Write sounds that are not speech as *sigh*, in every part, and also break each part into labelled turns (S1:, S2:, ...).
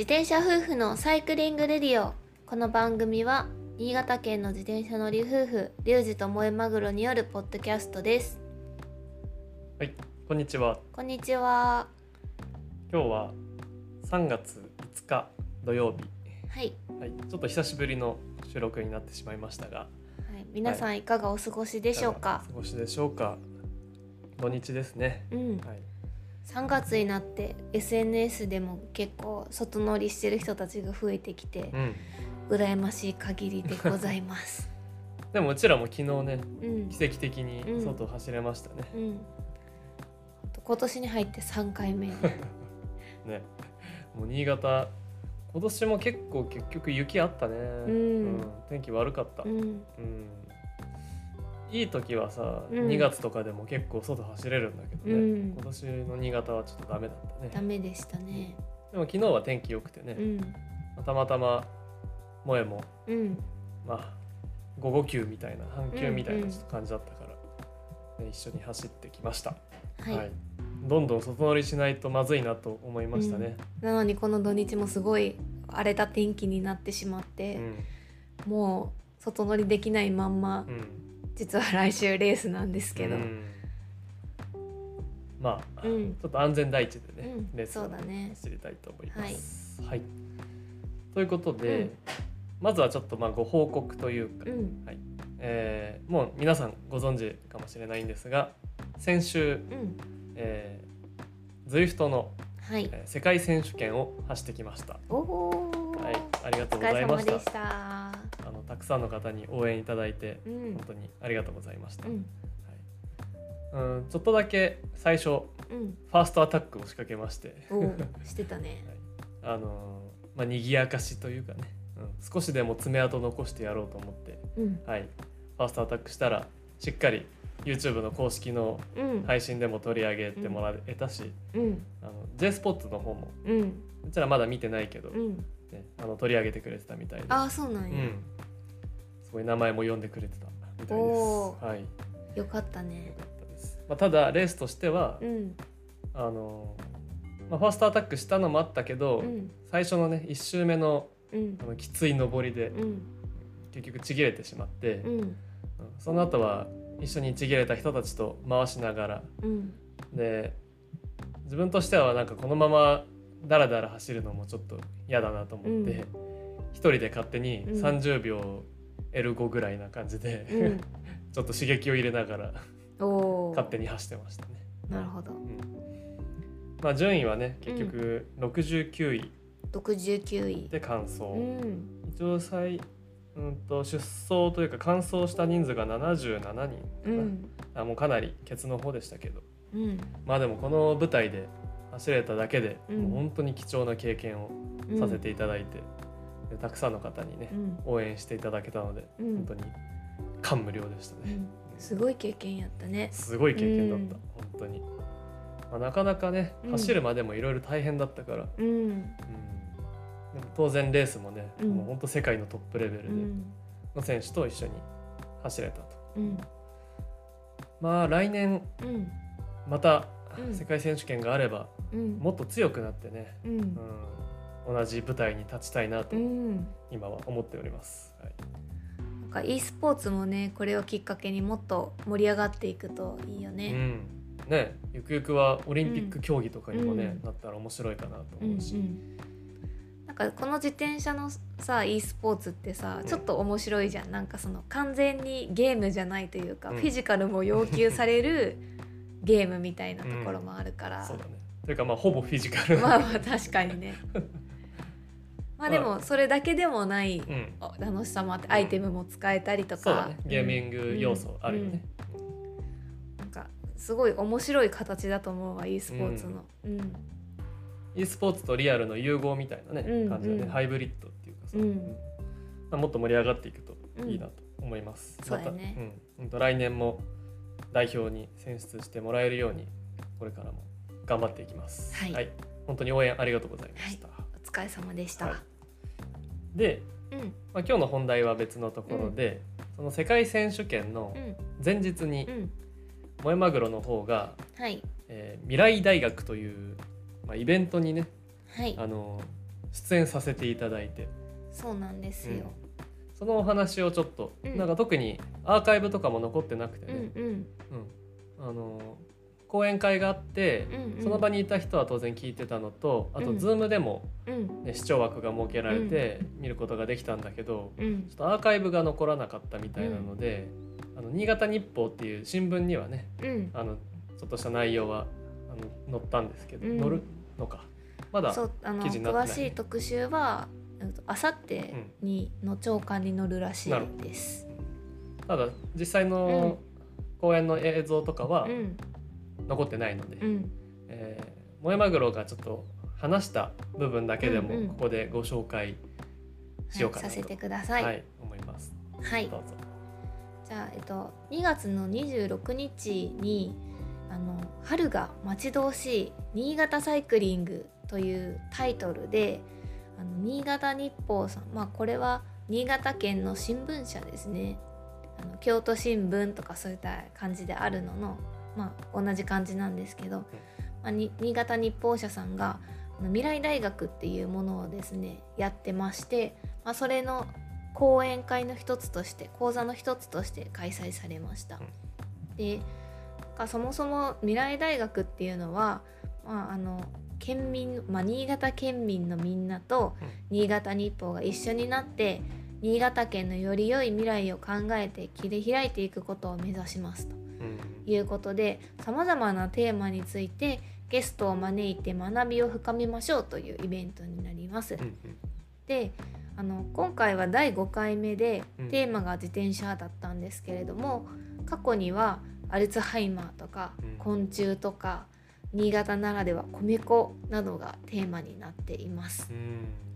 S1: 自転車夫婦のサイクリングレディオこの番組は新潟県の自転車乗り夫婦リュウジと萌えマグロによるポッドキャストです
S2: はい、こんにちは。
S1: こんにちは
S2: 今日は3月5日土曜日。
S1: はい、
S2: はい、ちょっと久しぶりの収録になってしまいましたが、
S1: はい、皆さんいかがお過ごしでしょうか、
S2: いがお過ごしでしょうか？土日ですね。
S1: うん
S2: はい。
S1: 3月になって SNS でも結構外乗りしてる人たちが増えてきて
S2: うん。
S1: 羨ましい限りでございます *laughs*
S2: でもうちらも昨日ね、
S1: うん
S2: 奇跡的に外を走れましたね。
S1: うん今年に入って3回目 *laughs*
S2: ね。もう新潟今年も結構結局雪あったね。
S1: ん
S2: 天気悪かった。
S1: うん
S2: うんいい時はさ、
S1: うん。
S2: 2月とかでも結構外走れるんだけどね、
S1: うん。
S2: 今年の新潟はちょっとダメだったね。
S1: ダメでしたね。
S2: でも昨日は天気良くてね、
S1: うん。
S2: たまたま萌えも
S1: うん。
S2: まあ午後休みたいな半休みたい
S1: うんう
S2: なんちょっと感じだったから、ね一緒に走ってきました、
S1: はい、
S2: どんどん外乗りしないとまずいなと思いましたね、
S1: なのにこの土日もすごい荒れた天気になってしまっ
S2: う
S1: て、
S2: ん。
S1: もう外乗りできないまんま
S2: うん
S1: 実は来週レースなんですけど、
S2: うん。まあ、
S1: うん。
S2: ちょっと安全第一でね、
S1: うん。
S2: レースを走りたいと思います。はい、ということで、
S1: うん。
S2: まずはちょっとまあご報告というか、
S1: うん。
S2: はい。えーもう皆さんご存知かもしれないんですが先週、
S1: うん。
S2: えー、ズイフトの、
S1: はい。
S2: えー世界選手権を走ってきました。
S1: お
S2: はい、ありがと
S1: お
S2: うございました。
S1: した
S2: たくさんの方に応援いただいて
S1: うん。
S2: 本当にありがとうございました。
S1: うん。
S2: はい、うんちょっとだけ最初フ
S1: うん。
S2: ァーストアタックを仕掛けまして。
S1: してたね。*laughs*
S2: あのーまあ賑やかしというかね、うん、少しでも爪痕残してやろうと思って、
S1: うん。
S2: はい、ファーストアタックしたらしっかり YouTube の公式の
S1: うん。
S2: 配信でも取り上げてもらえたし、
S1: うん。
S2: あの J スポーツの方も
S1: うん。
S2: うちらまだ見てないけど、
S1: うん。
S2: ね、あの取り上げてくれてたみたいで、
S1: ああそうなや、
S2: うんん、すごい名前も呼んでくれてたみたいです。はい、よ
S1: よかったね。
S2: かったです。まあ、ただレースとしては、
S1: うん。
S2: あのーまあ、ファーストアタックしたのもあったけど、
S1: うん。
S2: 最初のね1周目の
S1: うん。
S2: あのきつい上りで
S1: うん。
S2: 結局ちぎれてしまって、その後は一緒にちぎれた人たちと回しながら
S1: うん。
S2: で自分としてはなんかこのままダラダラ走るのもちょっと嫌だなと思って、
S1: うん。
S2: 一人で勝手に
S1: うん。
S2: 30秒 L5 ぐらいな感じで、
S1: うん。*laughs*
S2: ちょっと刺激を入れながら勝手に走ってましたね。
S1: なるほど。
S2: うん。まあ、順位はね結局69位。
S1: 69位。
S2: で完走、
S1: うん。
S2: 一応最うんと出走というか完走した人数が77人か。な、
S1: うん。
S2: あもうかなりケツの方でしたけど。
S1: うん。
S2: まあでもこの舞台で走れただけで、
S1: うん。
S2: もう本当に貴重な経験を
S1: うん
S2: させていただいて、でたくさんの方にね
S1: う、ん。
S2: 応援していただけたので、
S1: うん。
S2: 本当に感無量でしたね、
S1: うん。すごい経験やったね。
S2: すごい経験だった、
S1: うん。
S2: 本当に、まあ、なかなかね
S1: うん。
S2: 走るまでもいろいろ大変だったから、
S1: うん。
S2: うん。でも当然レースもね、
S1: うん。
S2: もう本当世界のトップレベルで
S1: うん。
S2: の選手と一緒に走れたと。
S1: うん。
S2: まあ来年
S1: うん。
S2: また
S1: うん。
S2: 世界選手権があれば、
S1: うん。
S2: もっと強くなってね、
S1: うん。
S2: うん、同じ舞台に立ちたいなと
S1: うん。
S2: 今は思っております。はい、
S1: なんか e スポーツもねこれをきっかけにもっと盛り上がっていくといいよね。
S2: うん、ね。ゆくゆくはオリンピック競技とかにもね、
S1: うん。
S2: なったら面白いかなと
S1: うんう
S2: 思うし、
S1: ん。なんかこの自転車のさ e スポーツってさ
S2: うん。
S1: ちょっと面白いじゃん。なんかその完全にゲームじゃないというか、
S2: うん。
S1: フィジカルも要求される *laughs* ゲームみたいなところもあるから、
S2: そうだね。というかまあほぼフィジカル。
S1: まあまあ確かにね *laughs* まあでもそれだけでもない楽しさもあってアイテムも使えたりとか、
S2: ね。ゲーミング要素あるよね。
S1: なんかすごい面白い形だと思うわ e スポーツの。うん、
S2: e スポーツとリアルの融合みたいなね、
S1: うん。
S2: 感じだね、
S1: うん。
S2: ハイブリッドっていうかさ、
S1: うん。
S2: まあ、もっと盛り上がっていくといいなと思います。また、うん、来年も代表に選出してもらえるようにこれからも頑張っていきます。
S1: はい。
S2: 本当に応援ありがとうございました。
S1: お疲れ様でした。
S2: はいで、
S1: うん。
S2: まあ、今日の本題は別のところで、その世界選手権の
S1: うん。
S2: 前日に
S1: うん。
S2: 萌えマグロの方が、
S1: はい。
S2: えー未来大学という、まあ、イベントにね
S1: はい。
S2: あの出演させていただいて。
S1: そうなんですよ、
S2: そのお話をちょっと、
S1: うん。
S2: なんか特にアーカイブとかも残ってなくてね、
S1: うんうん。
S2: うん。あの講演会があって、
S1: うんうん。
S2: その場にいた人は当然聞いてたのとあと
S1: うん
S2: Zoom でも、
S1: うん。
S2: ね視聴枠が設けられて見ることができたんだけど、
S1: うん。
S2: ちょっとアーカイブが残らなかったみたいなので、あの新潟日報っていう新聞にはね
S1: うん。
S2: あのちょっとした内容はあの載ったんですけど、
S1: うん。
S2: 載るのか。まだ記事になってない。
S1: 詳しい特集はあさってにの朝刊に載るらしいです。
S2: ただ実際の公演の映像とかは
S1: うん
S2: 残ってないので、
S1: うん
S2: えー萌えマグロがちょっと話した部分だけでも
S1: うんうん
S2: ここでご紹介しようかなと、
S1: はいさせてください。
S2: は
S1: はいい、
S2: 思います。どうぞ。
S1: じゃあえっと2月の26日にあの春が待ち遠しい新潟サイクリングというタイトルであの新潟日報さんまあこれは新潟県の新聞社ですねあの京都新聞とかそういった感じであるののまあ同じ感じなんですけど、まあ、に新潟日報社さんが未来大学っていうものをですねやってまして、まあ、それの講演会の一つとして講座の一つとして開催されました。でそもそも未来大学っていうのは、まあ、あの県民、まあ、新潟県民のみんなと
S2: うん。
S1: 新潟日報が一緒になって新潟県のより良い未来を考えて切り開いていくことを目指しますと。
S2: うん
S1: いうことでさまざまなテーマについてゲストを招いて学びを深めましょうというイベントになります。
S2: うん
S1: であの今回は第5回目で
S2: うん
S1: テーマが自転車だったんですけれども、過去にはアルツハイマーとか
S2: うん
S1: 昆虫とか新潟ならでは米粉などがテーマになっています。
S2: うん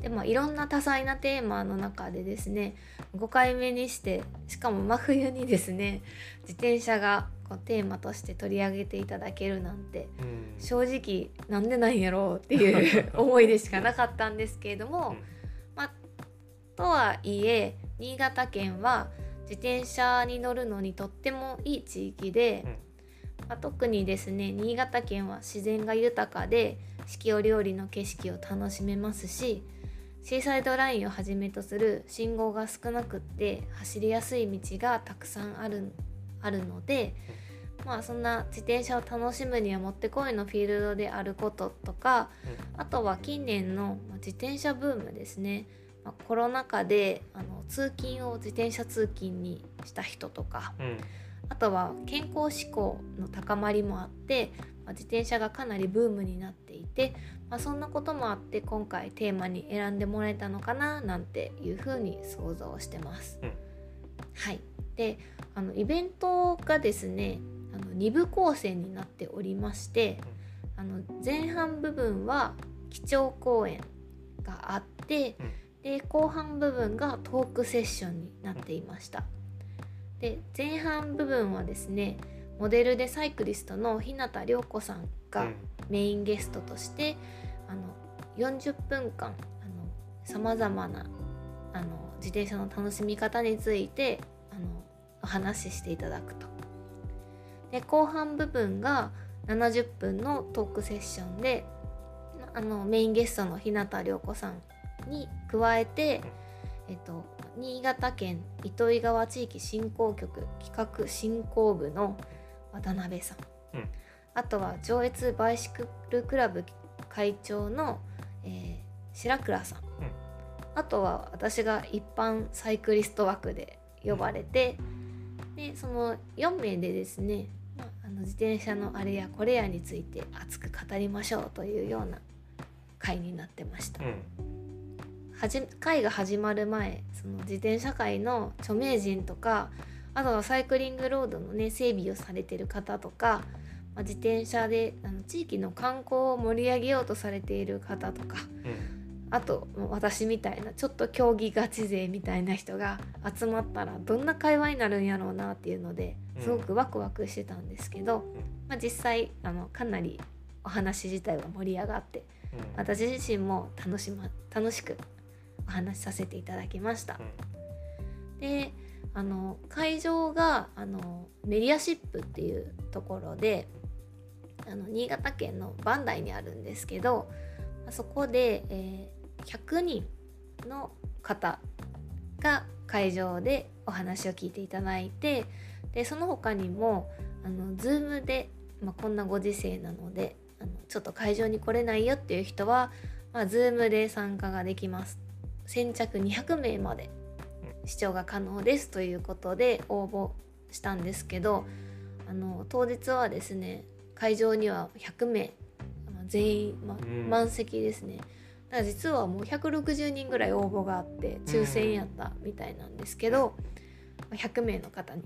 S1: でまあいろんな多彩なテーマの中でですね5回目にしてしかも真冬にですね自転車がこうテーマとして取り上げていただけるなんて
S2: うん。
S1: 正直なんでなんやろうっていう *laughs* 思いでしかなかったんですけれども、
S2: うん。
S1: まあ、とはいえ新潟県は自転車に乗るのにとってもいい地域で、まあ、特にですね新潟県は自然が豊かで四季折々の景色を楽しめますしシーサイドラインをはじめとする信号が少なくって走りやすい道がたくさんあるあるので、まあそんな自転車を楽しむにはもってこいのフィールドであることとかあとは近年のまあ自転車ブームですね、まあコロナ禍であの通勤を自転車通勤にした人とか
S2: うん。
S1: あとは健康志向の高まりもあって、まあ自転車がかなりブームになっていて、まあ、そんなこともあって今回テーマに選んでもらえたのかななんていうふうに想像してます。
S2: うん
S1: はい、であのイベントがですねあの2部構成になっておりまして、あの前半部分は基調講演があって、
S2: うん
S1: で後半部分がトークセッションになっていました。で前半部分はですねモデルでサイクリストの日向涼子さんがメインゲストとして、あの40分間さまざまなあの自転車の楽しみ方についてあのお話ししていただくと。で後半部分が70分のトークセッションであのメインゲストの日向涼子さんに加えて、えっと、新潟県糸魚川地域振興局企画振興部の渡辺さん、
S2: うん。
S1: あとは上越バイシクルクラブ会長の、えー白倉さん、あとは私が一般サイクリスト枠で呼ばれて、でその4名でですね、まあ、あの自転車のあれやこれやについて熱く語りましょうというような会になってました。会が始まる前その自転車界の著名人とかあとはサイクリングロードのね整備をされてる方とか、まあ、自転車であの地域の観光を盛り上げようとされている方とか
S2: うん。
S1: あと私みたいなちょっと競技ガチ勢みたいな人が集まったらどんな会話になるんやろうなっていうのですごくワクワクしてたんですけど、まあ、実際あのかなりお話自体は盛り上がって
S2: うん。
S1: 私自身も楽し,、ま、楽しくお話しさせていただきました。であの会場があのメディアシップっていうところであの新潟県の磐梯にあるんですけどそこで、えー、100人の方が会場でお話を聞いていただいてでその他にもあの Zoom で、まあ、こんなご時世なのであのちょっと会場に来れないよっていう人は、まあ、Zoom で参加ができます。先着200名まで視聴が可能ですということで応募したんですけどあの当日はですね会場には100名全員、ま満席ですね。だから実はもう160人ぐらい応募があって抽選やったみたいなんですけど、うん、100名の方に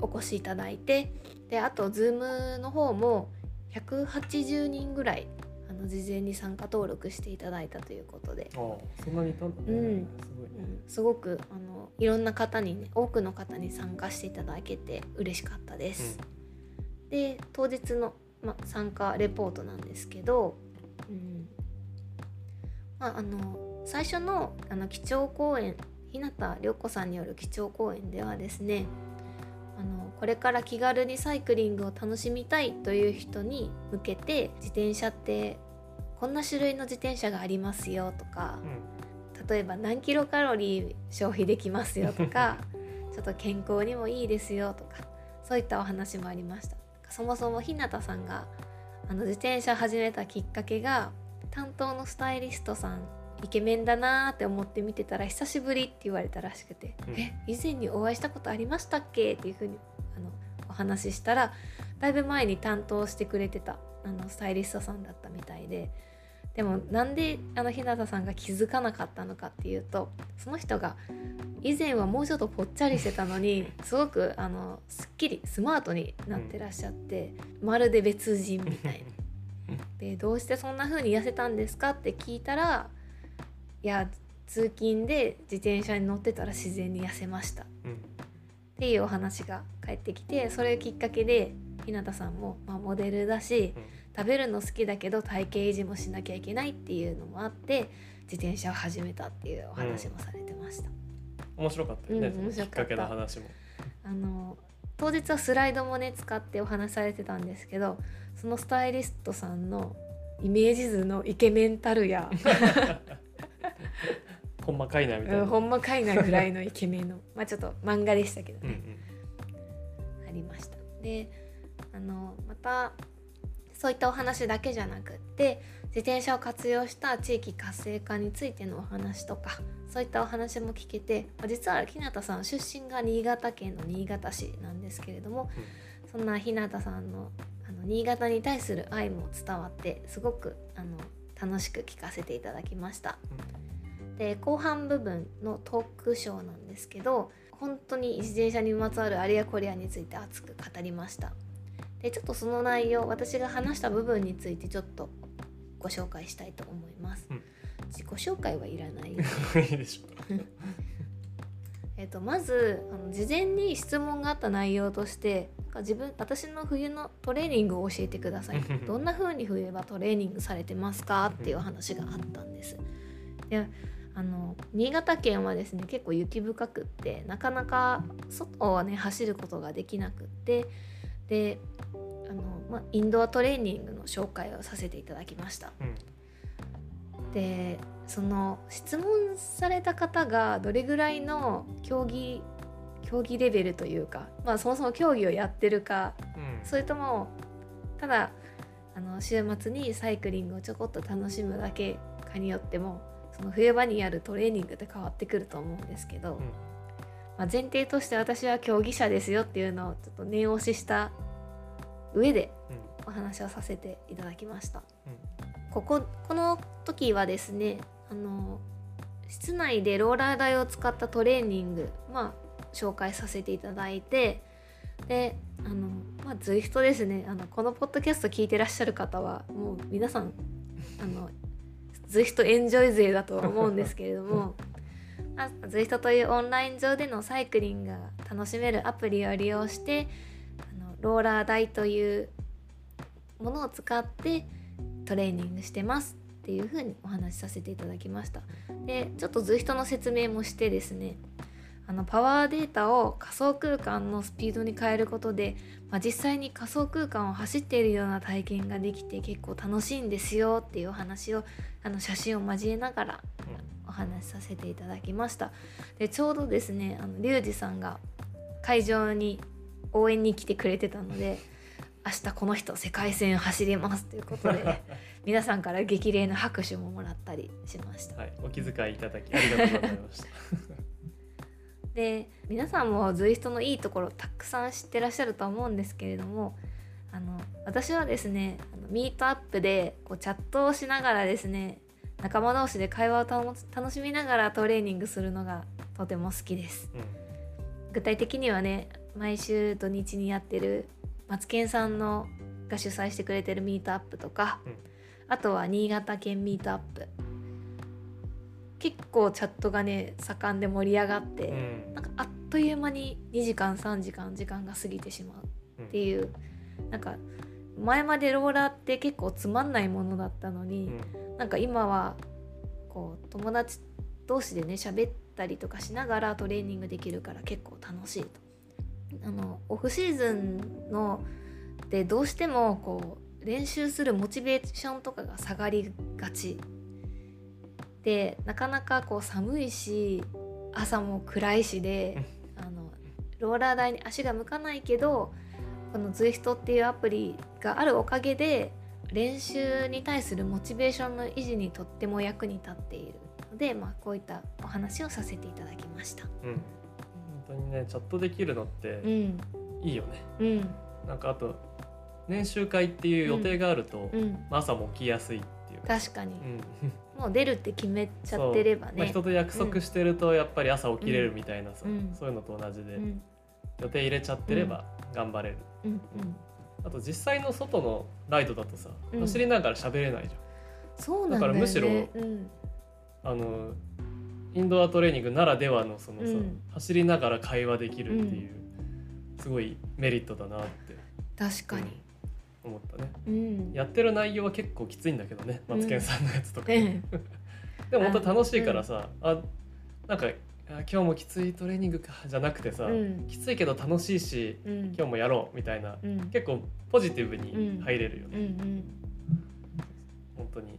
S1: お越しいただいてであと Zoom の方も180人ぐらいあの事前に参加登録していただいたということで。
S2: あそんなにいたんだね、
S1: うん、すごくあのいろんな方にね多くの方に参加していただけて嬉しかったです。うん、で当日の、ま、参加レポートなんですけど、うん。まあ、あの最初のあの基調講演日向涼子さんによる基調講演ではですねあのこれから気軽にサイクリングを楽しみたいという人に向けて自転車ってこんな種類の自転車がありますよとか、うん、例えば何キロカロリー消費できますよとか *laughs* ちょっと健康にもいいですよとかそういったお話もありましたそもそも日向さんがあの自転車始めたきっかけが担当のスタイリストさんイケメンだなって思って見てたら久しぶりって言われたらしくて「うん、え以前にお会いしたことありましたっけ?」っていうふうにあのお話ししたらだいぶ前に担当してくれてたあのスタイリストさんだったみたいででもなんであの日向さんが気づかなかったのかっていうとその人が以前はもうちょっとぽっちゃりしてたのにすごくあのすっきりスマートになってらっしゃって、まるで別人みたいな。*laughs* でどうしてそんな風に痩せたんですかって聞いたらいや通勤で自転車に乗ってたら自然に痩せました、うん、っていうお話が返ってきてそれきっかけで日向さんも、まあ、モデルだし、うん、食べるの好きだけど体型維持もしなきゃいけないっていうのもあって自転車を始めたっていうお話もされてました、
S2: うん、面白かったよね、うん、面白かった。話も。
S1: あの当日はスライドもね使ってお話されてたんですけどそのスタイリストさんのイメージ図のイケメンたるや。*laughs*
S2: ほんまかいなみたいな、
S1: うん、ほんまかいなぐらいのイケメンの。*laughs* まあちょっと漫画でしたけどね、うんうん、ありました。であのまたそういったお話だけじゃなくって自転車を活用した地域活性化についてのお話とかそういったお話も聞けて実は日向さん出身が新潟県の新潟市なんですけれども、うん、そんな日向さんのあの新潟に対する愛も伝わってすごくあの楽しく聞かせていただきました。うん。で後半部分のトークショーなんですけど本当に自転車にまつわるあれやこれやについて熱く語りましたでちょっとその内容私が話した部分についてちょっとご紹介したいと思います、うん、自己紹介はいらない *laughs*
S2: いいでしょう。*laughs*
S1: えとまずあの事前に質問があった内容として自分私の冬のトレーニングを教えてください。*laughs* どんな風に冬はトレーニングされてますかっていう話があったんです。であの新潟県はですね結構雪深くってなかなか外はね走ることができなくってでまあ、インドアトレーニングの紹介をさせていただきました。うん、でその質問された方がどれぐらいの競技競技レベルというか、まあ、そもそも競技をやってるか、うん、それともただあの週末にサイクリングをちょこっと楽しむだけかによってもその冬場にやるトレーニングって変わってくると思うんですけど、うん、まあ、前提として私は競技者ですよっていうのをちょっと念押しした上でお話をさせていただきました。うん、こここの時はですねあの室内でローラー台を使ったトレーニング、まあ、紹介させていただいてであの、まあ、ZWIFT ですね。あのこのポッドキャスト聞いてらっしゃる方はもう皆さんあの ZWIFT エンジョイ勢だと思うんですけれども *laughs* ZWIFT というオンライン上でのサイクリングが楽しめるアプリを利用してあのローラー台というものを使ってトレーニングしてますっていうふうにお話しさせていただきました。でちょっと ZWIFT の説明もしてですねあのパワーデータを仮想空間のスピードに変えることで、まあ、実際に仮想空間を走っているような体験ができて結構楽しいんですよっていうお話をあの写真を交えながらお話しさせていただきました。でちょうどですねあのリュウジさんが会場に応援に来てくれてたので明日この人世界戦走りますということで *laughs* 皆さんから激励の拍手ももらったりしました。
S2: はい、お気遣いいただきありがとうございました。
S1: で皆さんも ZWIFT のいいところたくさん知ってらっしゃると思うんですけれどもあの私はですねミートアップでこうチャットをしながらですね仲間同士で会話を楽しみながらトレーニングするのがとても好きです。
S2: うん、
S1: 具体的にはね毎週土日にやってるマツケンさんのが主催してくれてるミートアップとか、
S2: うん。
S1: あとは新潟県ミートアップ。結構チャットがね盛んで盛り上がって、
S2: うん。
S1: なんかあっという間に2時間3時間時間が過ぎてしまうっていう。なんか前までローラーって結構つまんないものだったのに、
S2: うん。
S1: なんか今はこう友達同士でね喋ったりとかしながらトレーニングできるから結構楽しいと。あのオフシーズンのでどうしてもこう練習するモチベーションとかが下がりがちでなかなかこう寒いし朝も暗いしであのローラー台に足が向かないけどこの ZWIFT っていうアプリがあるおかげで練習に対するモチベーションの維持にとっても役に立っているので、まあ、こういったお話をさせていただきました。
S2: うん、本当にねチャットできるのって
S1: うん、
S2: いいよね。
S1: うん、
S2: なんかあと年集会っていう予定があると、朝も起きやすいっていう。か。
S1: 確かに。
S2: うん。
S1: もう出るって決めちゃってれば
S2: そう。まあ、
S1: ね。
S2: 人と約束してるとやっぱり朝起きれるみたいなさ、
S1: うん。
S2: そういうのと同じで、
S1: うん、
S2: 予定入れちゃってれば頑張れる、
S1: うん、うん、
S2: あと実際の外のライトだとさ、
S1: うん。
S2: 走りながら喋れないじ
S1: そうなんだよね。
S2: だからむしろあのインドアトレーニングならではのそのさ、
S1: うん。
S2: 走りながら会話できるっていう、すごいメリットだなって
S1: 確かに。
S2: 思ったね。
S1: うん、
S2: やってる内容は結構きついんだけどねマツケンさんのやつとか、
S1: ね *laughs*
S2: でも本当楽しいからさ、あなんかあ今日もきついトレーニングかじゃなくてさ、
S1: うん。
S2: きついけど楽しいし
S1: うん、
S2: 今日もやろうみたいな
S1: うん、
S2: 結構ポジティブに入れるよ
S1: うん、
S2: ね、
S1: うん、
S2: 本当に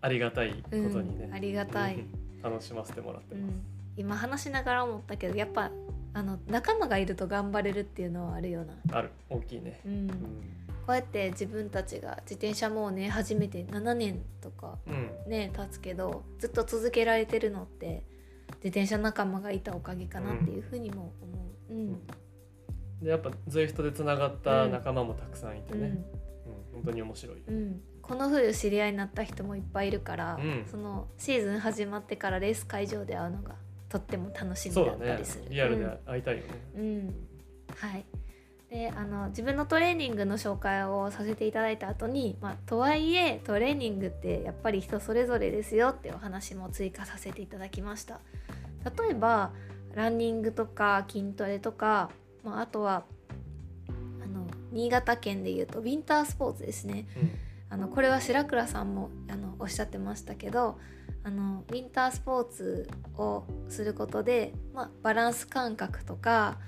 S2: ありがたいことにね、
S1: うん。ありがたい。
S2: う *laughs* ん楽しませてもらってます、
S1: うん、今話しながら思ったけどやっぱあの仲間がいると頑張れるっていうのはあるよな、
S2: ある。大きいね、
S1: うん。
S2: うん。
S1: こうやって自分たちが自転車もうね初めて7年とか
S2: うん。
S1: ね経つけどずっと続けられてるのって自転車仲間がいたおかげかなっていうふうにも思う。うん。
S2: でやっぱ ZWIFT でつながった仲間もたくさんいてね、
S1: うん。
S2: うん。本当に面白いよ、
S1: うん、この冬知り合いになった人もいっぱいいるから、
S2: うん。
S1: そのシーズン始まってからレース会場で会うのがとっても楽しみだったりする。
S2: リアルで会いたいよね、
S1: うん、うんはい。であの自分のトレーニングの紹介をさせていただいた後に、まあ、とはいえトレーニングってやっぱり人それぞれですよってお話も追加させていただきました。例えばランニングとか筋トレとか、まあ、あとはあの新潟県でいうとウィンタースポーツですね。
S2: うん
S1: あのこれは白倉さんもあのおっしゃってましたけどあのウィンタースポーツをすることで、まあ、バランス感覚とか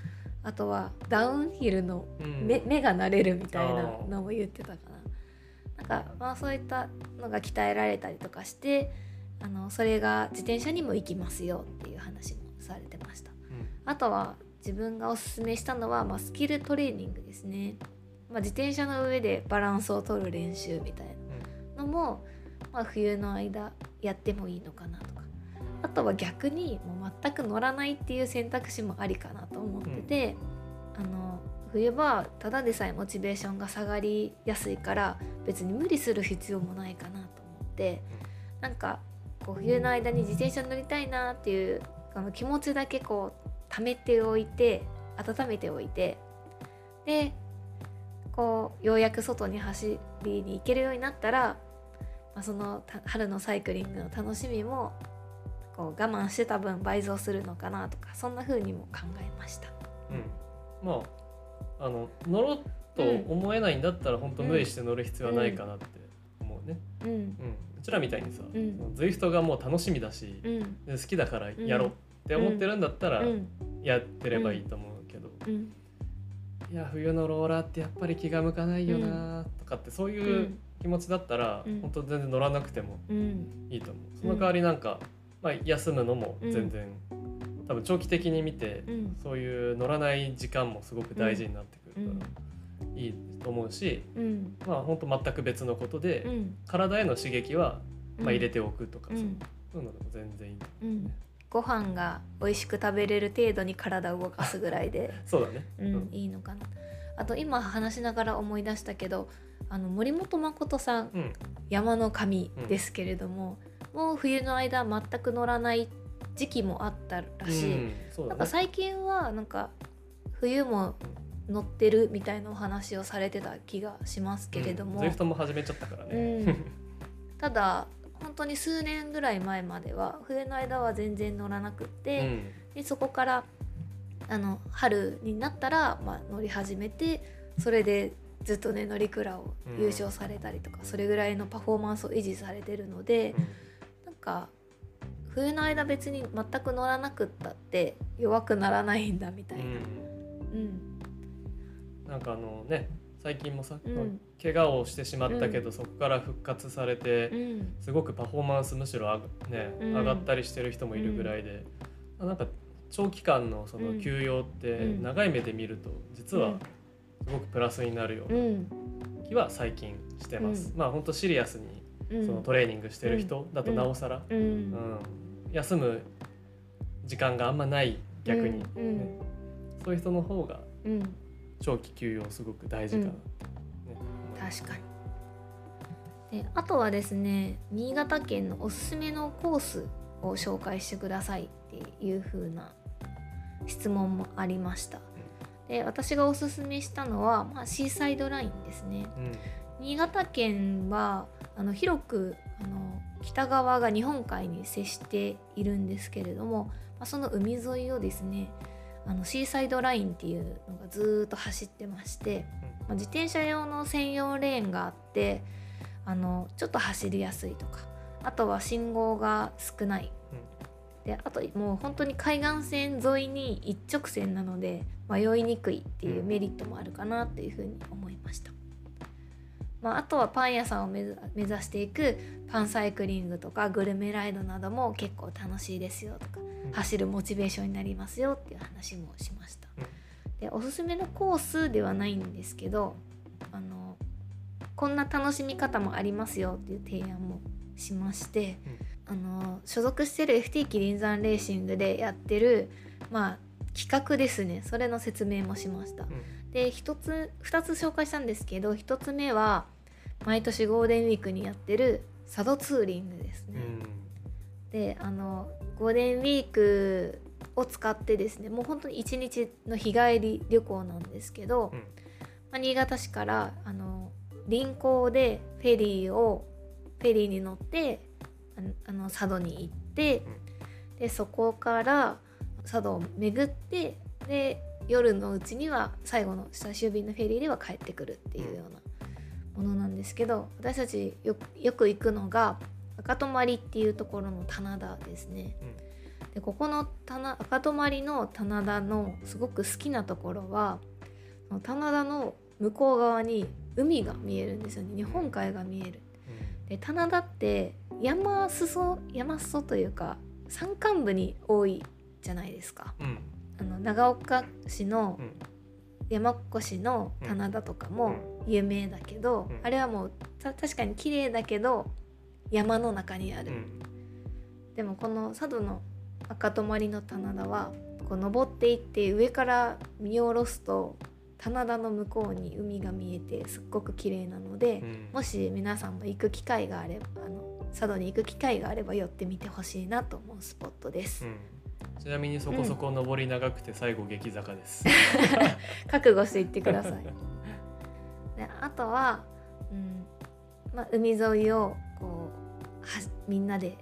S1: あとはダウンヒルの
S2: うん
S1: 目,、目が慣れるみたいなのも言ってたかな。なんかまあそういったのが鍛えられたりとかしてあのそれが自転車にも行きますよっていう話もされてました。あとは自分がおすすめしたのは、まあ、スキルトレーニングですね。まあ、自転車の上でバランスを取る練習みたいなのも、まあ、冬の間やってもいいのかなとか。あとは逆にもう全く乗らないっていう選択肢もありかなと思ってて、あの冬場ただでさえモチベーションが下がりやすいから別に無理する必要もないかなと思ってなんかこう冬の間に自転車乗りたいなっていうあの気持ちだけこう溜めておいて温めておいてでこうようやく外に走りに行けるようになったら、まあ、そのた春のサイクリングの楽しみもこう我慢してた分倍増するのかなとかそんな風にも考えました。
S2: うん、まああの乗ろうと思えないんだったら本当無理して乗る必要はないかなって思うね、
S1: うん。
S2: うん。うちらみたいにさ、
S1: うん。
S2: ZWIFT がもう楽しみだし、
S1: うん。
S2: で好きだからやろうっって思ってるんだったら
S1: うん。
S2: やってればいいと思うけど、
S1: うん
S2: いや冬のローラーってやっぱり気が向かないよなとかってそういう気持ちだったら、
S1: うん。
S2: 本当全然乗らなくても
S1: うん。
S2: いいと思う。その代わりなんか、まあ、休むのも全然、多分長期的に見て、
S1: うん。
S2: そういう乗らない時間もすごく大事になってくるから、いいと思うし
S1: うん。
S2: まあ本当全く別のことで、
S1: うん。
S2: 体への刺激は、まあ、入れ
S1: て
S2: ておくとか、
S1: うん。
S2: そういうのでも全然いい
S1: うんご飯が美味しく食べれる程度に体を動かすぐらいで。*laughs*
S2: そうだね、
S1: うん、いいのかな。あと今話しながら思い出したけどあの森本誠さん
S2: うん。
S1: 山の神ですけれども、もう冬の間全く乗らない時期もあったらしい、
S2: うんそうだね。
S1: なんか最近はなんか冬も乗ってるみたいなお話をされてた気がしますけれども、
S2: うん、ゼフトも始めちゃったから
S1: う
S2: ね、
S1: ん。ただ本当に数年ぐらい前までは冬の間は全然乗らなくって、でそこからあの春になったら、まあ、乗り始めてそれでずっとね乗鞍を優勝されたりとか、それぐらいのパフォーマンスを維持されてるので、なんか冬の間別に全く乗らなくったって弱くならないんだみたいな。
S2: うん。
S1: うん。
S2: なんかあのね最近もさ、
S1: うん
S2: 怪我をしてしまったけど、そこから復活されて、
S1: うん。
S2: すごくパフォーマンスむしろあね、
S1: うん。
S2: 上がったりしてる人もいるぐらいで、あなんか長期間のその休養って
S1: うん。
S2: 長い目で見ると実はすごくプラスになるよう
S1: う
S2: なん。気は最近してます。
S1: うん。
S2: まあ本当シリアスに
S1: うん。
S2: そのトレーニングしてる人だとなおさら、
S1: うん。
S2: うん。休む時間があんまない逆に、ね
S1: うん。うん。
S2: そういう人の方が
S1: うん。
S2: 長期休養すごく大事かなね
S1: 確かに。であとはですね新潟県のおすすめのコースを紹介してくださいっていう風な質問もありました。で私がおすすめしたのは、まあ、シーサイドラインですね。
S2: うん。
S1: 新潟県はあの広くあの北側が日本海に接しているんですけれども、まあ、その海沿いをですねあのシーサイドラインっていうのがずーっと走ってまして、まあ自転車用の専用レーンがあってあのちょっと走りやすいとかあとは信号が少ない、であともう本当に海岸線沿いに一直線なので迷いにくいっていうメリットもあるかなっていうふうに思いました。まあ、あとはパン屋さんを目指していくパンサイクリングとかグルメライドなども結構楽しいですよとか
S2: うん
S1: 走るモチベーションになりますよっていう話もしました
S2: うん。
S1: でおすすめのコースではないんですけどあのこんな楽しみ方もありますよっていう提案もしまして、あの所属してる FT キリン山レーシングでやってるまあ企画ですねそれの説明もしました。で一つ2つ紹介したんですけど1つ目は毎年ゴールデンウィークにやってる佐渡ツーリングですね。
S2: うん
S1: であのゴールデンウィークを使ってですねもう本当に1日の日帰り旅行なんですけど、
S2: うん。
S1: まあ、新潟市からあの臨港でフェリーをフェリーに乗ってあの佐渡に行って、でそこから佐渡を巡ってで夜のうちには最後の最終便のフェリーでは帰ってくるっていうようなものなんですけど私たちよよく行くのが赤泊っていうところの棚田ですね。でここの棚赤泊の棚田のすごく好きなところは棚田の向こう側に海が見えるんですよね。日本海が見える。で棚田って山裾山裾というか山間部に多いじゃないですか。
S2: うん。うん
S1: あの長岡市の
S2: うん。
S1: 山古市の棚田とかも有名だけど、
S2: うん。
S1: あれはもうた確かに綺麗だけど山の中にある、
S2: うん。
S1: でもこの佐渡の赤泊の棚田はこう登っていって上から見下ろすと棚田の向こうに海が見えてすっごく綺麗なので、
S2: うん
S1: もし皆さんも行く機会があればあの佐渡に行く機会があれば寄ってみてほしいなと思うスポットです
S2: う。んちなみにそこそこ登り長くて最後激坂です。*laughs*
S1: 覚悟して行ってください。*laughs* であとは、うんまあ、海沿いをこうはみんなで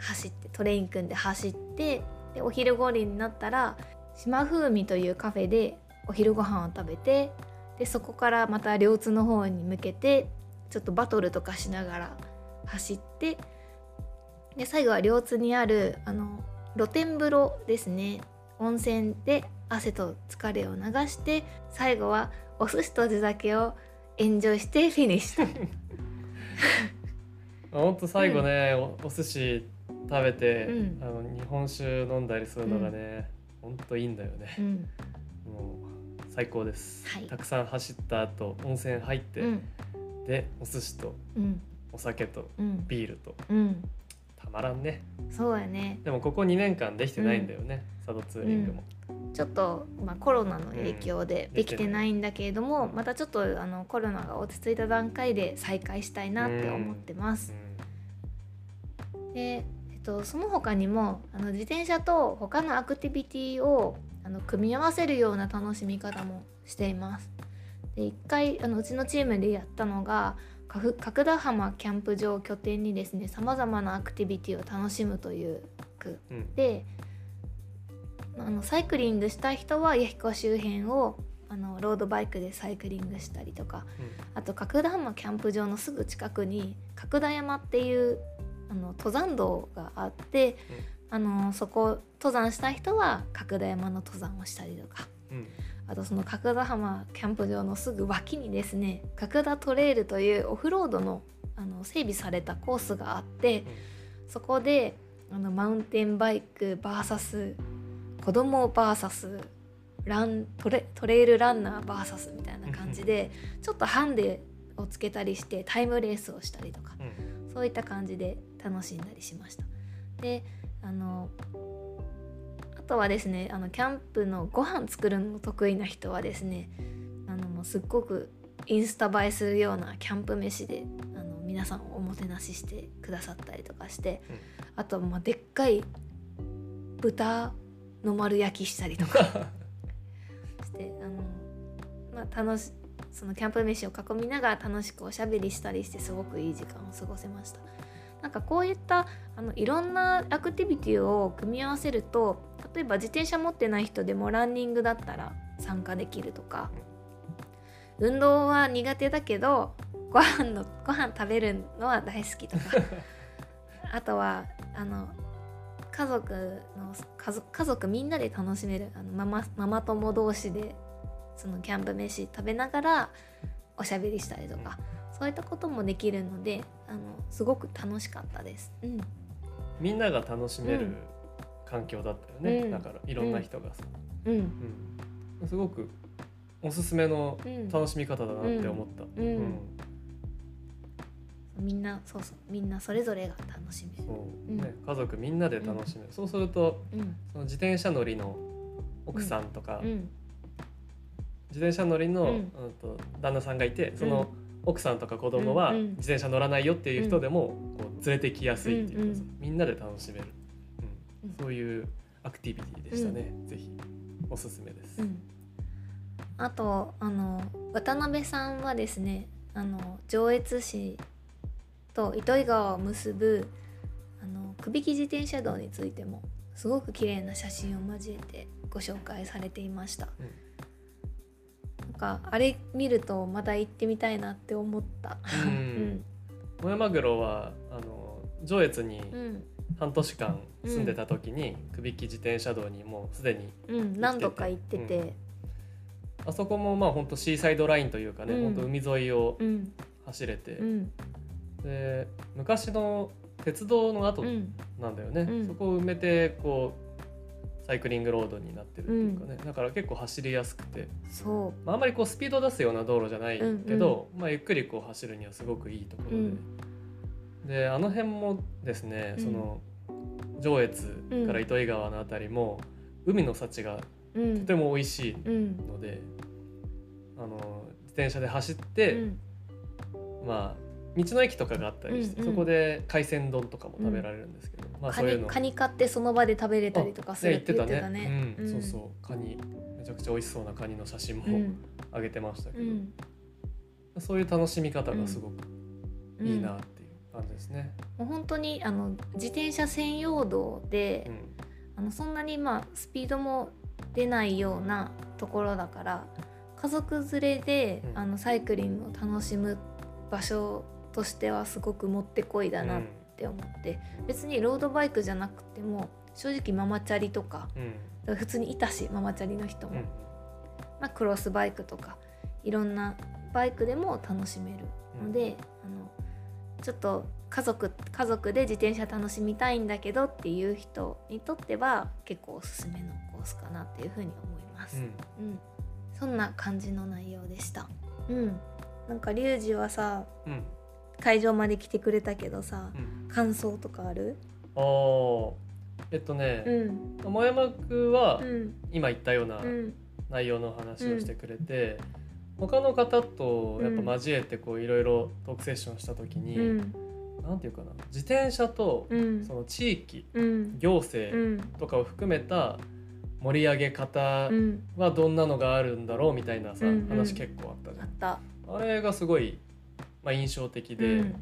S1: 走ってトレイン組んで走ってでお昼ごろになったら島風味というカフェでお昼ご飯を食べてでそこからまた両津の方に向けてちょっとバトルとかしながら走ってで最後は両津にあるあの露天風呂ですね。温泉で汗と疲れを流して最後はお寿司と地酒をエンジョイしてフィニッシュ。*laughs*
S2: ほんと最後ね、おお寿司食べて、
S1: うん。
S2: あの日本酒飲んだりするのがね、ほんといいんだよね。
S1: う、ん。
S2: もう最高です、
S1: はい。
S2: たくさん走った後温泉入って、
S1: うん。
S2: でお寿司と
S1: うん。
S2: お酒と
S1: うん。
S2: ビールと。
S1: うん。
S2: たまらんね。
S1: そうやね。
S2: でもここ2年間できてないんだよね、佐渡ツーリングも、
S1: ちょっと、まあ、コロナの影響で
S2: うん。
S1: できてないんだけれども、またちょっとあのコロナが落ち着いた段階で再開したいなって思ってます。で、と、その他にもあの自転車と他のアクティビティをあの組み合わせるような楽しみ方もしています。で一回あのうちのチームでやったのが角角田浜キャンプ場を拠点にですねさまざまなアクティビティを楽しむという
S2: うんうん
S1: であのサイクリングしたい人は弥彦周辺をあのロードバイクでサイクリングしたりとかあと角田浜キャンプ場のすぐ近くに角田山っていうあの登山道があって、あのそこ登山したい人は角田山の登山をしたりとか。
S2: うん。
S1: あとその角田浜キャンプ場のすぐ脇にですね角田トレイルというオフロードのあの整備されたコースがあって、そこであのマウンテンバイク VS 子供 VS ラントレトレイルランナー VS みたいな感じでちょっとハンデをつけたりしてタイムレースをしたりとか。
S2: うん。
S1: そういった感じで楽しんだりしました。であのあとはですねあのキャンプのご飯作るの得意な人はですねあのもうすっごくインスタ映えするようなキャンプ飯であの皆さんをおもてなししてくださったりとかして、
S2: うん
S1: あとはまあでっかい豚の丸焼きしたりとか *laughs* してあの、まあ、楽しそのキャンプ飯を囲みながら楽しくおしゃべりしたりしてすごくいい時間を過ごせました。なんかこういったあのいろんなアクティビティを組み合わせると例えば自転車持ってない人でもランニングだったら参加できるとか。運動は苦手だけどご飯のご飯食べるのは大好きとか。*laughs* あとはあの家族の家族みんなで楽しめるあのママママ友同士でそのキャンプ飯食べながらおしゃべりしたりとか、そういったこともできるのであのすごく楽しかったです。うん。
S2: みんなが楽しめる
S1: うん。
S2: 環境だったよね、
S1: うん。
S2: だからいろんな人がさ、
S1: う。ん。
S2: うん。すごくおすすめの
S1: うん。
S2: 楽しみ方だなって思った、
S1: うん。みんなそうそう。みんなそれぞれが楽しめる。
S2: ね、家族みんなで楽しめる、そうすると
S1: うん。
S2: その自転車乗りの奥さんとか、
S1: うん。
S2: 自転車乗りの、
S1: う
S2: うんんと旦那さんがいてその奥さんとか子供は自転車乗らないよっていう人でもこう連れてきやすいっていうかみんなで楽しめる、うん。
S1: うん。
S2: そういうアクティビティでしたね、ぜひおすすめです。
S1: うん。あとあの渡辺さんはですねあの上越市と糸魚川を結ぶあのくびき自転車道についてもすごく綺麗な写真を交えてご紹介されていました、なんかあれ見るとまた行ってみたいなって思った。
S2: う
S1: うん。ん
S2: モヤマグロはあの上越に
S1: うん。
S2: 半年間住んでた時に、くびき自転車道にもうすでに
S1: うん。何度か行ってて。
S2: うあそこもまあ本当シーサイドラインというかね、
S1: うん。
S2: 本当海沿いを
S1: うん。
S2: 走れて、
S1: うん。
S2: で昔の鉄道の跡
S1: うん。
S2: なんだよね、
S1: うん。
S2: そこを埋めてこうサイクリングロードになってるっていうかね、だから結構走りやすくて、
S1: そ
S2: まあ、あんまりこうスピード出すような道路じゃないけど、まあ、ゆっくりこう走るにはすごくいいところで、
S1: うん。
S2: であの辺もですね、
S1: うん。
S2: その上越から糸魚川のあたりも海の幸が
S1: ううん。
S2: とても美味しい
S1: うん。
S2: ので、あの自転車で走っ
S1: う
S2: て、
S1: ん。
S2: まあ道の駅とかがあったりして、
S1: うんうん。
S2: そこで海鮮丼とかも食べられるんですけど、まあ
S1: カ
S2: そういうの
S1: ニカニ買ってその場で食べれたりとかするって言ってたね。
S2: うん。そうそう。カニめちゃくちゃ美味しそうなカニの写真も
S1: うん。
S2: 上げてましたけど、
S1: うん。
S2: そういう楽しみ方がすごく
S1: うん
S2: いいなっていう感じですね。
S1: もう本当にあの自転車専用道で、
S2: うん。
S1: あのそんなにまあスピードも出ないようなところだから家族連れで、
S2: うん。
S1: あのサイクリングを楽しむ場所としてはすごくもってこいだなっ
S2: うん
S1: て思って、別にロードバイクじゃなくても正直ママチャリとか
S2: うん。
S1: 普通にいたしママチャリの人も、
S2: うん。
S1: まあ、クロスバイクとかいろんなバイクでも楽しめるので、あのちょっと家族家族で自転車楽しみたいんだけどっていう人にとっては結構おすすめのコースかなっていうふうに思います。
S2: うん。
S1: うん、そんな感じの内容でした。うん、なんかリュウジはさ
S2: うん
S1: 会場まで来てくれたけどさ
S2: うん。
S1: 感想とかある？
S2: あー。えっとね
S1: うん。
S2: 桃山君は
S1: うん。
S2: 今言ったような
S1: うん。
S2: 内容の話をしてくれて、他の方とやっぱ交えてこういろいろトークセッションした時に、
S1: うん。
S2: なんていうかな自転車と
S1: うん。
S2: その地域
S1: うん。
S2: 行
S1: う
S2: 政
S1: ん。
S2: とかを含めた盛り上げ方
S1: うん。
S2: はどんなのがあるんだろうみたいなさ、
S1: うんうん。
S2: 話結構あったじゃん。
S1: あった。
S2: あれがすごい、まあ、印象的
S1: う
S2: で、
S1: ん。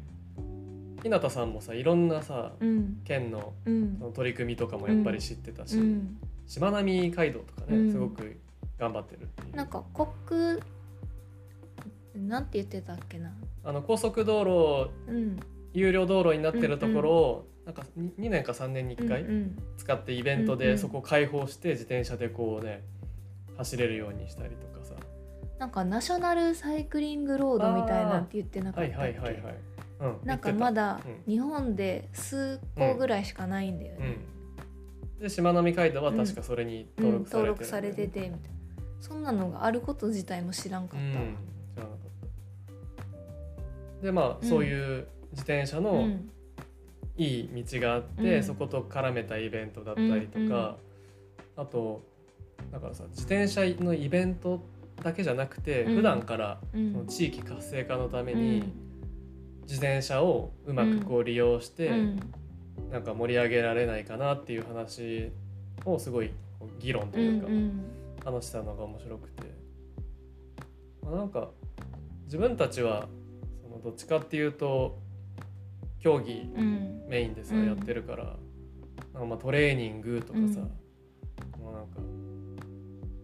S2: 日向さんもさいろんなさ
S1: うん。
S2: 県のの取り組みとかもやっぱり知ってたし、
S1: うん。
S2: しまなみ海道とかね、
S1: うん。
S2: すごく頑張ってるっていう。
S1: なんか国なんて言ってたっけな。
S2: あの高速道路
S1: うん。
S2: 有料道路になってるところを、なんか 2, 年か3年に1回使ってイベントでそこを開放して自転車でこうね走れるようにしたりとか。さ
S1: なんかナショナルサイクリングロードみたいなって言ってなか
S2: はい
S1: ったっけ、
S2: はいはいはい、うん、
S1: なんかまだ
S2: うん。
S1: 日本で数個ぐらいしかないんだよね。
S2: うん、でしまなみ海道は確かそれに
S1: うん
S2: 登録されてる、
S1: 登録されててみたいな。そんなのがあること自体も知らんか
S2: うん
S1: ったわ。
S2: 知らなかった。でまあ、
S1: うん。
S2: そういう自転車
S1: う
S2: の
S1: ん。
S2: いい道があって、
S1: うん。
S2: そこと絡めたイベントだったりとか、
S1: うんうん。
S2: あとだからさ自転車のイベントだけじゃなくて、
S1: うん。
S2: 普段から
S1: う
S2: その
S1: ん
S2: 地域活性化のため
S1: う
S2: に
S1: ん。
S2: 自転車をうまくこう利用して、
S1: うん。
S2: なんか盛り上げられないかなっていう話をすごい議論というか
S1: うん
S2: 話したのが面白くて、まあ、なんか自分たちはそのどっちかっていうと競技
S1: うん。
S2: メインでさ、
S1: うん。
S2: やってるからなんかまあトレーニングとかさ、
S1: うん。
S2: もうなんか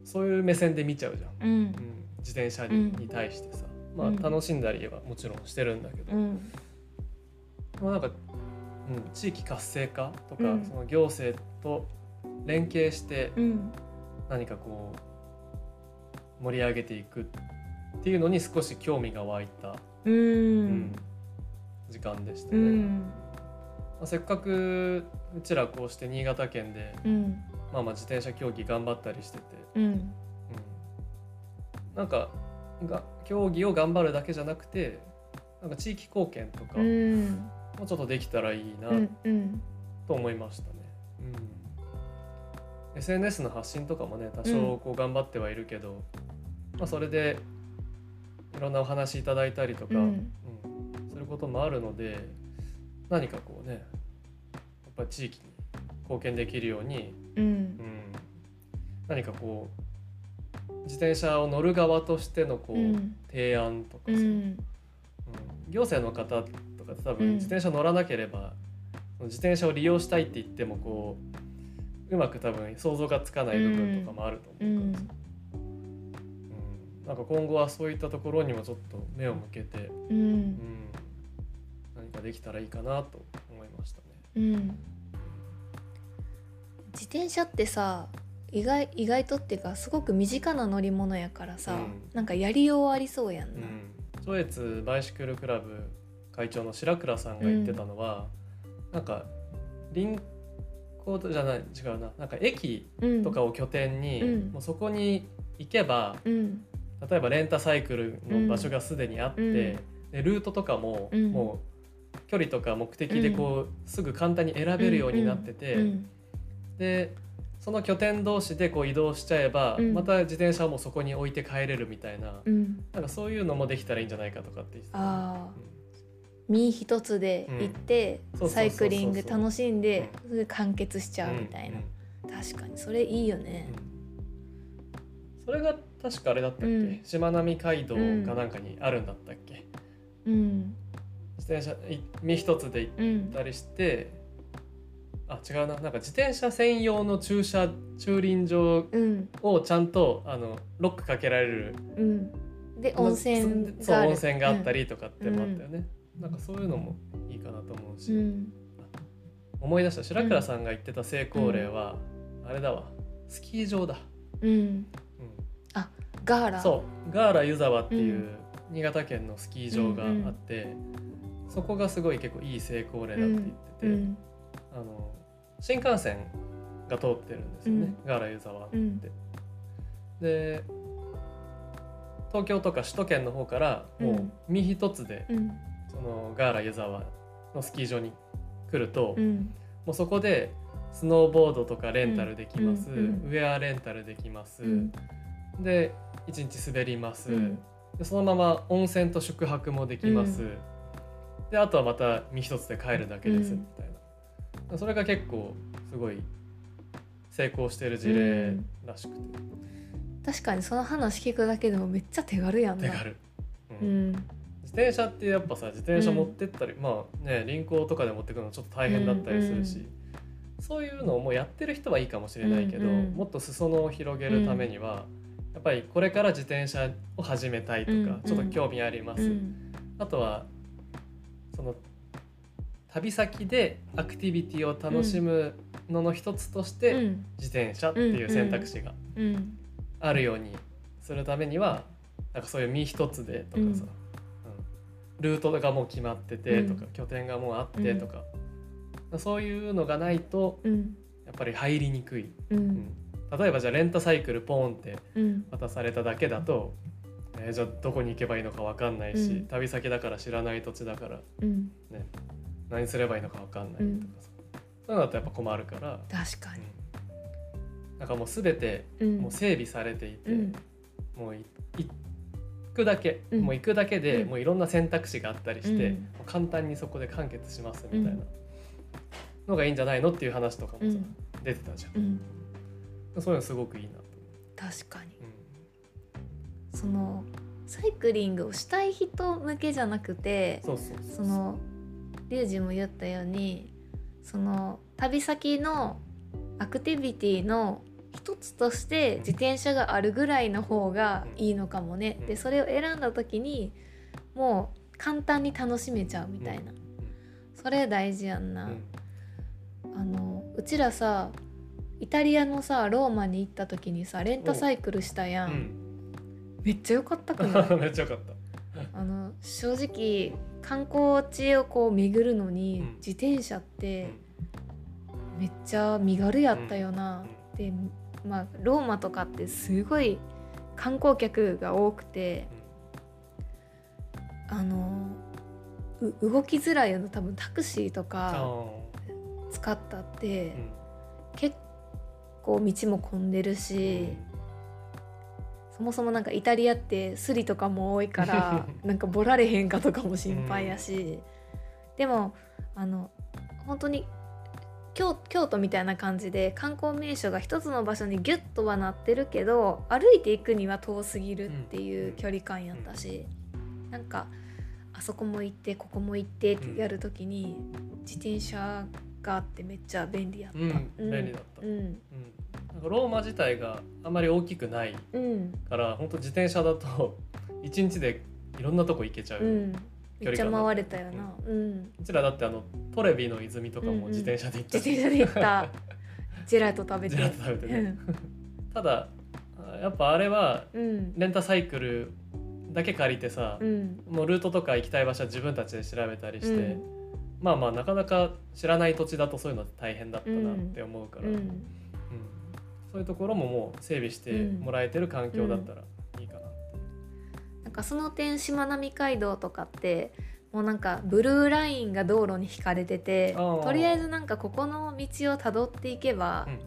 S2: そういう目線で見ちゃうじゃん、
S1: うん。
S2: うん、自転車に,、対してさ。ま
S1: うん。
S2: あ楽しんだりはもちろんしてるんだけど、
S1: うん。
S2: まあなんか、うん、地域活性化とか、
S1: うん。
S2: その行政と連携して
S1: うん。
S2: 何かこう盛り上げていくっていうのに少し興味が湧いた、
S1: う
S2: うん。
S1: ん
S2: 時間でした
S1: う
S2: ね。
S1: ん。
S2: まあ、せっかくうちらこうして新潟県で、
S1: うん
S2: まあ、まあ自転車競技頑張ったりしてて、
S1: うん。
S2: うん、なんかが競技を頑張るだけじゃなくてなんか地域貢献とか
S1: う
S2: も
S1: ん
S2: うちょっとできたらいいな
S1: うんうん。
S2: と思いましたね。うん、SNS の発信とかもね多少こう頑張ってはいるけど、まあ、それでいろんなお話いただいたりとか、
S1: うん。
S2: うんすることもあるので何かこうねやっぱ地域に貢献できるように、
S1: うん。
S2: うん、何かこう自転車を乗る側としてのこう、
S1: うん。
S2: 提案とかさ、
S1: う
S2: うん。
S1: ん
S2: 行政の方とか多
S1: うん。
S2: 分自転車乗らなければ、自転車を利用したいって言ってもこううまく多分想像がつかない部分とかもあると思うからさ、うん。なんか今後はそういったところにもちょっと目を向けて、
S1: う
S2: うんん、何かできたらいいかなと思いましたね。
S1: うん自転車ってさ意外意外とっていうかすごく身近な乗り物やからさ、
S2: うん。
S1: なんかやりようありそうやんな。
S2: うん、上越バイシクルクラブ会長の白倉さんが言ってたのは、なんか臨港じゃない違うな。なんか駅
S1: うん
S2: とかを拠点に、
S1: うん。
S2: もうそこに行けば
S1: うん。
S2: 例えばレンタサイクルの場所がすでにあって、
S1: うん。
S2: でルートとかも、
S1: うん。
S2: もう距離とか目的でこう、すぐ簡単に選べるようになってて、
S1: うん
S2: でその拠点同士でこう移動しちゃえば、
S1: うん。
S2: また自転車をもうそこに置いて帰れるみたいな,、
S1: うん。
S2: なんかそういうのもできたらいいんじゃないかとかって
S1: ああ身一つで行って、サイクリング楽しんで、それで完結しちゃ
S2: う
S1: うんみたいな、
S2: うん。
S1: 確かにそれいいよね。
S2: それが確かあれだったっけ、
S1: うん。
S2: しまなみ海道かなんかにあるんだったっけ、
S1: うん。
S2: 自転車い身一つで行っ
S1: うん
S2: たりしてあ違うな。なんか自転車専用の駐車駐輪場
S1: うん。
S2: をちゃんとあのロックかけられる。
S1: うん。で温泉
S2: そう
S1: がある。
S2: 温泉があったりとかってもあったよね、なんかそういうのもいいかなと思うし、
S1: うん。
S2: 思い出した。白倉さんが言ってた成功例は、あれだわ。スキー場だ、
S1: うん。
S2: うん、
S1: ガーラ。
S2: そう。ガーラ湯沢っていうう新潟県のスキー場があって、そこがすごい結構いい成功例だって言ってて、
S1: うん
S2: あの新幹線が通ってるんですよね、ガーラ湯沢って。
S1: うん。
S2: で東京とか首都圏の方からもう身一つで
S1: うん。
S2: そのガーラ湯沢のスキー場に来ると、
S1: うん。
S2: もうそこでスノーボードとかレンタルできます、
S1: うん。うん。
S2: ウェアレンタルできます、
S1: うん。
S2: で一日滑ります、
S1: うん。
S2: でそのまま温泉と宿泊もできます、
S1: うん。
S2: であとはまた身一つで帰るだけです
S1: うん。
S2: みたいな、それが結構すごい成功してる事例らしくて、
S1: 確かにその話聞くだけでもめっちゃ手軽やんな。
S2: 手軽、
S1: う
S2: うん。
S1: ん
S2: 自転車ってやっぱさ自転車持ってったり、まあね輪行とかで持ってくのちょっと大変だったりするし、
S1: うん
S2: そういうのをもうやってる人はいいかもしれないけど、
S1: うんうん。
S2: もっと裾野を広げるためには、やっぱりこれから自転車を始めたいとか、
S1: うんうん。
S2: ちょっと興味あります、
S1: うん。
S2: あとはその旅先でアクティビティを楽しむのの一つとして、
S1: うん。
S2: 自転車っていう選択肢が
S1: うん。
S2: あるようにするためにはなんかそういう身一つでとかさ、ルートがもう決まっててとか、
S1: うん
S2: 拠点がもうあってとか、そういうのがないと
S1: うん。
S2: やっぱり入りにくい、
S1: う
S2: うん。ん例えばじゃあレンタサイクルポーンって
S1: うん。
S2: 渡されただけだと、えーじゃあどこに行けばいいのか分かんないし、
S1: うん。
S2: 旅先だから知らない土地だから
S1: うん
S2: 何すればいいのか分かんないとかさ、そういうのだとやっぱ困るから、
S1: 確かに。
S2: うん。なんかもう全て
S1: うん。
S2: もう整備されていて、
S1: うん。
S2: もうい行くだけ、
S1: うん。
S2: もう行くだけで、
S1: うん。
S2: もういろんな選択肢があったりして、簡単にそこで完結しますみたいなのがいいんじゃないのっていう話とかもさ、
S1: うん。
S2: 出てたじゃ
S1: うん。
S2: んそういうのすごくいいなと。
S1: 確かに。そのサイクリングをしたい人向けじゃなくて
S2: そ
S1: のリュウジも言ったようにその旅先のアクティビティの一つとして自転車があるぐらいの方がいいのかもね、
S2: うん。
S1: でそれを選んだ時にもう簡単に楽しめちゃうみたいな、それ大事やんな、
S2: うん。
S1: あのうちらさイタリアのさローマに行った時にさレンタサイクルしたやん、
S2: うん。
S1: めっちゃ良かったくない？*laughs*
S2: めっちゃよかった
S1: あの正直観光地をこう巡るのに、
S2: うん。
S1: 自転車ってめっちゃ身軽やったよな、でまあローマとかってすごい観光客が多くてあのう動きづらいような多分タクシーと
S2: あ
S1: か
S2: ー。
S1: 使ったって、
S2: うん。
S1: 結構道も混んでるし、そもそもなんかイタリアってスリとかも多いから *laughs* なんかボラれへんかとかも心配やし、でもあの本当に京京都みたいな感じで観光名所が一つの場所にギュッとはなってるけど歩いていくには遠すぎるっていう距離感やったし、なんかあそこも行ってここも行ってってやるときに自転車があってめっちゃ便利やった。
S2: うん。便利だった、
S1: うん。
S2: うんなんかローマ自体があまり大きくない
S1: うん
S2: から本当自転車だと *laughs* 一日でいろんなとこ行けちゃう、
S1: う、
S2: うん
S1: めっちゃ回れたよな。うん、
S2: ちらだってあのトレビの泉とか
S1: うんうん。
S2: も自転車で行った。し、
S1: 自転車で行った。*laughs* ジェラート食べて。
S2: ジェラート食べてね。ただあやっぱあれは
S1: うん、
S2: レンタサイクルだけ借りてさ
S1: う、ん、
S2: もうルートとか行きたい場所は自分たちで調べたりして、
S1: うん。
S2: まあまあなかなか知らない土地だとそういうの大変だったなって思うから、うん。
S1: うん、
S2: そういうところももう整備してもらえてる環境だったらいいかな、
S1: なんかその点しまなみ海道とかって。もうなんかブルーラインが道路に引かれててとりあえずなんかここの道をたどっていけば
S2: うんうん。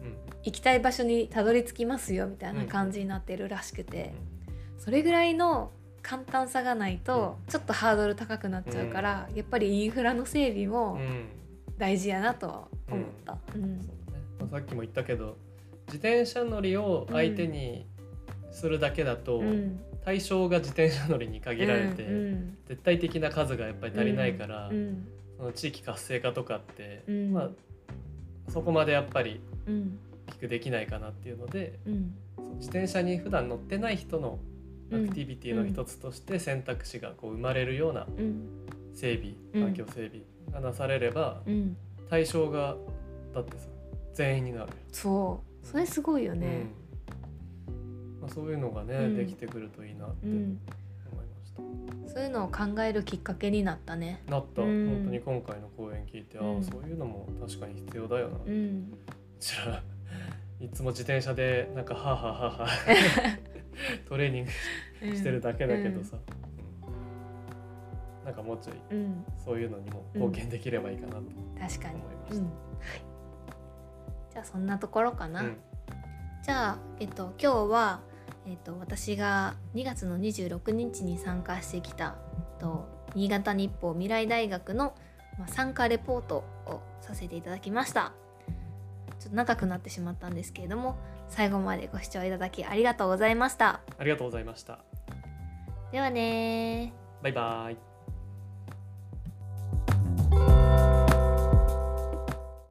S1: 行きたい場所にたどり着きますよみたいな感じになってるらしくてそれぐらいの簡単さがないとちょっとハードル高くなっちゃうからやっぱりインフラの整備
S2: う
S1: も
S2: んうん。
S1: 大事やなとは思った。うん。
S2: そうだね。まあ、さっきも言ったけど自転車乗りを相手にするだけだと、
S1: うん。
S2: 対象が自転車乗りに限られて、
S1: うん
S2: 絶対的な数がやっぱり足りないから、
S1: うん。
S2: その地域活性化とかって、
S1: うん。
S2: まあそこまでやっぱり
S1: うん。
S2: 大きくできないかなっていうので自転車に普段乗ってない人のアクティビティの一つとして選択肢がこう生まれるような
S1: うん。
S2: 整備
S1: うん。
S2: 環境整備がなされれば
S1: うん。
S2: 対象がだってさ全員になる。よ
S1: そうそれすごいよね、
S2: うん。まあ、そういうのがね、
S1: うん。
S2: できてくるといいなって思い
S1: うん、
S2: ました、
S1: そういうのを考えるきっかけになったね。
S2: なった、
S1: うん。
S2: 本当に今回の講演聞いて、あ
S1: うん。
S2: あそういうのも確かに必要だよな、
S1: う
S2: うん。ちらいつも自転車でなんかはあはあはトレーニングしてるだけだけどさ、うん。なんかもうちょい
S1: うん、うん
S2: そういうのにも貢献できればいいかなと
S1: 確かに。
S2: 思いました。
S1: うん。はい、じゃあそんなところかな、
S2: うん。
S1: じゃあ、えっと、今日は、えっと、私が2月の26日に参加してきた、えっと、新潟日報未来大学の、まあ、参加レポートをさせていただきました。ちょっと長くなってしまったんですけれども最後までご視聴いただきありがとうございました。
S2: ありがとうございました。
S1: ではねー。
S2: バイバイ。